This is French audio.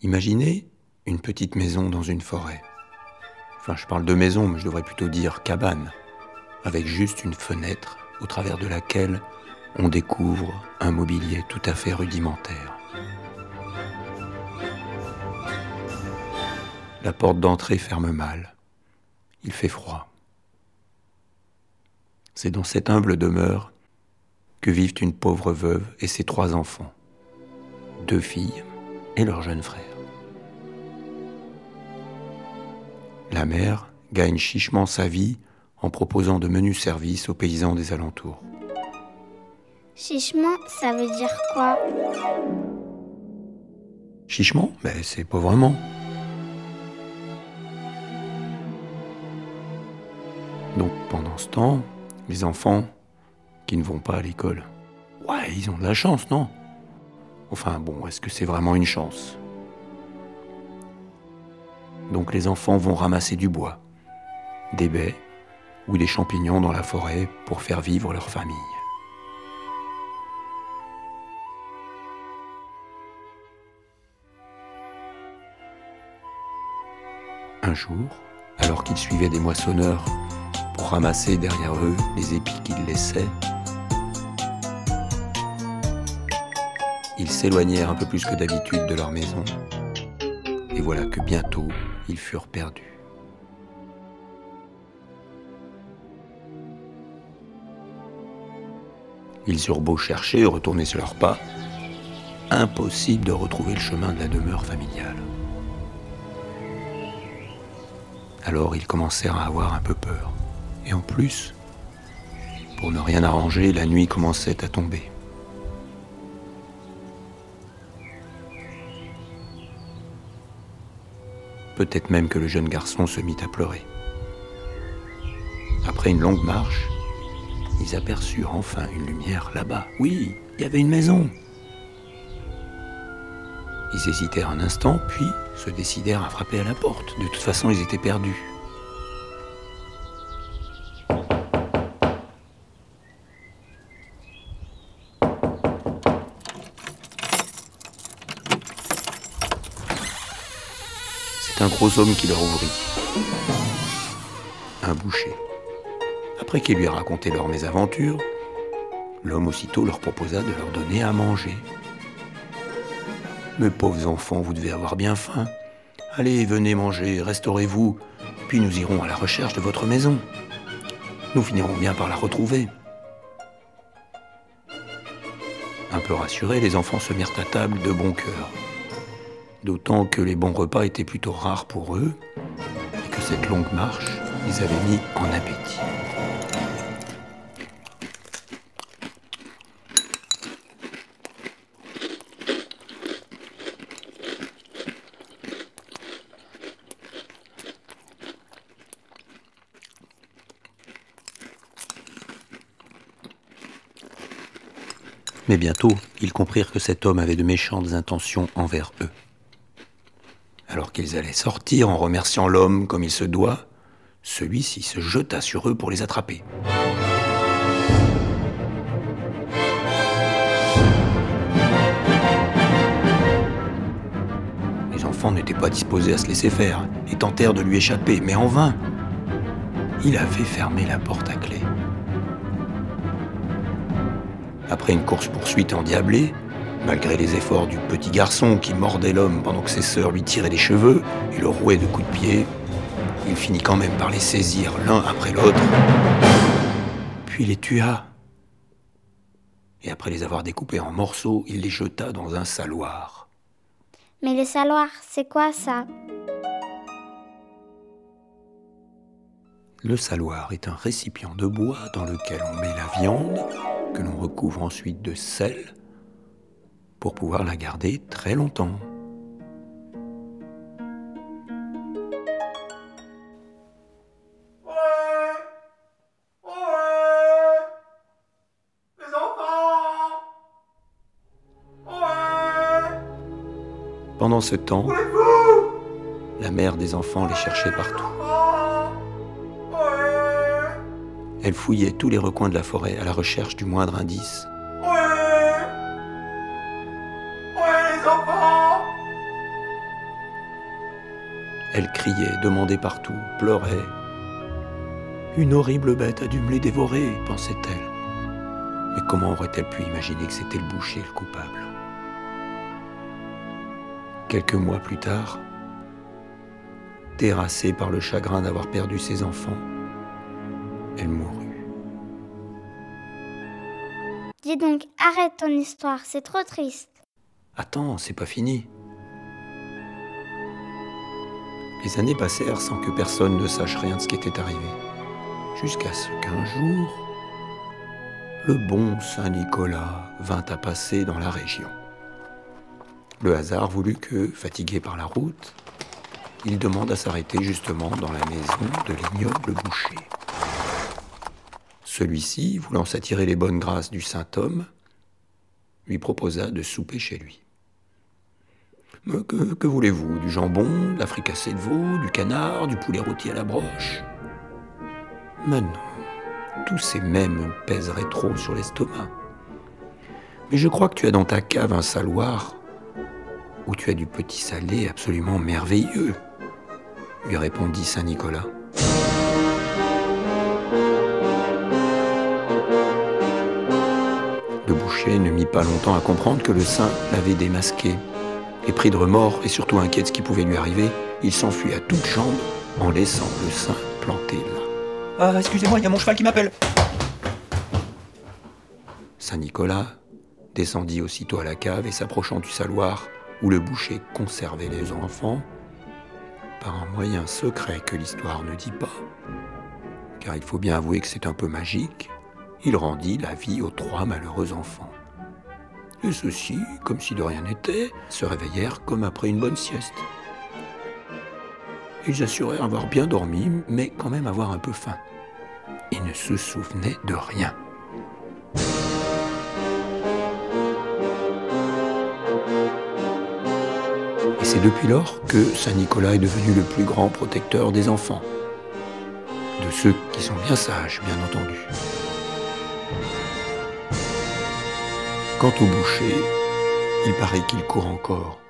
Imaginez une petite maison dans une forêt. Enfin, je parle de maison, mais je devrais plutôt dire cabane, avec juste une fenêtre au travers de laquelle on découvre un mobilier tout à fait rudimentaire. La porte d'entrée ferme mal. Il fait froid. C'est dans cette humble demeure que vivent une pauvre veuve et ses trois enfants, deux filles et leur jeune frère. La mère gagne chichement sa vie en proposant de menus services aux paysans des alentours. Chichement, ça veut dire quoi? Chichement? Ben, c'est pauvrement. Donc pendant ce temps, les enfants qui ne vont pas à l'école, ouais, ils ont de la chance, non? Enfin bon, est-ce que c'est vraiment une chance? Donc les enfants vont ramasser du bois, des baies ou des champignons dans la forêt pour faire vivre leur famille. Un jour, alors qu'ils suivaient des moissonneurs pour ramasser derrière eux les épis qu'ils laissaient, ils s'éloignèrent un peu plus que d'habitude de leur maison, et voilà que bientôt ils furent perdus. Ils eurent beau chercher, retourner sur leurs pas, impossible de retrouver le chemin de la demeure familiale. Alors ils commencèrent à avoir un peu peur. Et en plus, pour ne rien arranger, la nuit commençait à tomber. Peut-être même que le jeune garçon se mit à pleurer. Après une longue marche, ils aperçurent enfin une lumière là-bas. Oui, il y avait une maison. Ils hésitèrent un instant, puis se décidèrent à frapper à la porte. De toute façon, ils étaient perdus. Un gros homme qui leur ouvrit. Un boucher. Après qu'il lui ait raconté leur mésaventure, l'homme aussitôt leur proposa de leur donner à manger. Mes pauvres enfants, vous devez avoir bien faim. Allez, venez manger, restaurez-vous, puis nous irons à la recherche de votre maison. Nous finirons bien par la retrouver. Un peu rassurés, les enfants se mirent à table de bon cœur. D'autant que les bons repas étaient plutôt rares pour eux et que cette longue marche les avait mis en appétit. Mais bientôt, ils comprirent que cet homme avait de méchantes intentions envers eux. Alors qu'ils allaient sortir en remerciant l'homme comme il se doit, celui-ci se jeta sur eux pour les attraper. Les enfants n'étaient pas disposés à se laisser faire et tentèrent de lui échapper, mais en vain. Il avait fermé la porte à clé. Après une course-poursuite endiablée, malgré les efforts du petit garçon qui mordait l'homme pendant que ses sœurs lui tiraient les cheveux et le rouaient de coups de pied, il finit quand même par les saisir l'un après l'autre, puis les tua. Et après les avoir découpés en morceaux, il les jeta dans un saloir. Mais le saloir, c'est quoi ça? Le saloir est un récipient de bois dans lequel on met la viande, que l'on recouvre ensuite de sel, pour pouvoir la garder très longtemps. Pendant ce temps, la mère des enfants les cherchait partout. Elle fouillait tous les recoins de la forêt à la recherche du moindre indice. Elle criait, demandait partout, pleurait. Une horrible bête a dû me les dévorer, pensait-elle. Mais comment aurait-elle pu imaginer que c'était le boucher le coupable? Quelques mois plus tard, terrassée par le chagrin d'avoir perdu ses enfants, elle mourut. Dis donc, arrête ton histoire, c'est trop triste. Attends, c'est pas fini. Les années passèrent sans que personne ne sache rien de ce qui était arrivé. Jusqu'à ce qu'un jour, le bon Saint Nicolas vint à passer dans la région. Le hasard voulut que, fatigué par la route, il demande à s'arrêter justement dans la maison de l'ignoble boucher. Celui-ci, voulant s'attirer les bonnes grâces du saint homme, lui proposa de souper chez lui. Que, voulez-vous? Du jambon, de la fricassée de veau, du canard, du poulet rôti à la broche? Mais non, tous ces mêmes pèseraient trop sur l'estomac. Mais je crois que tu as dans ta cave un saloir où tu as du petit salé absolument merveilleux, lui répondit Saint Nicolas. Le boucher ne mit pas longtemps à comprendre que le saint l'avait démasqué. Et pris de remords et surtout inquiet de ce qui pouvait lui arriver, il s'enfuit à toutes jambes en laissant le saint planté là. Ah, excusez-moi, il y a mon cheval qui m'appelle. Saint Nicolas descendit aussitôt à la cave et s'approchant du saloir où le boucher conservait les enfants, par un moyen secret que l'histoire ne dit pas, car il faut bien avouer que c'est un peu magique, il rendit la vie aux trois malheureux enfants. Et ceux-ci, comme si de rien n'était, se réveillèrent comme après une bonne sieste. Ils assurèrent avoir bien dormi, mais quand même avoir un peu faim. Ils ne se souvenaient de rien. Et c'est depuis lors que Saint Nicolas est devenu le plus grand protecteur des enfants. De ceux qui sont bien sages, bien entendu. Quant au boucher, il paraît qu'il court encore.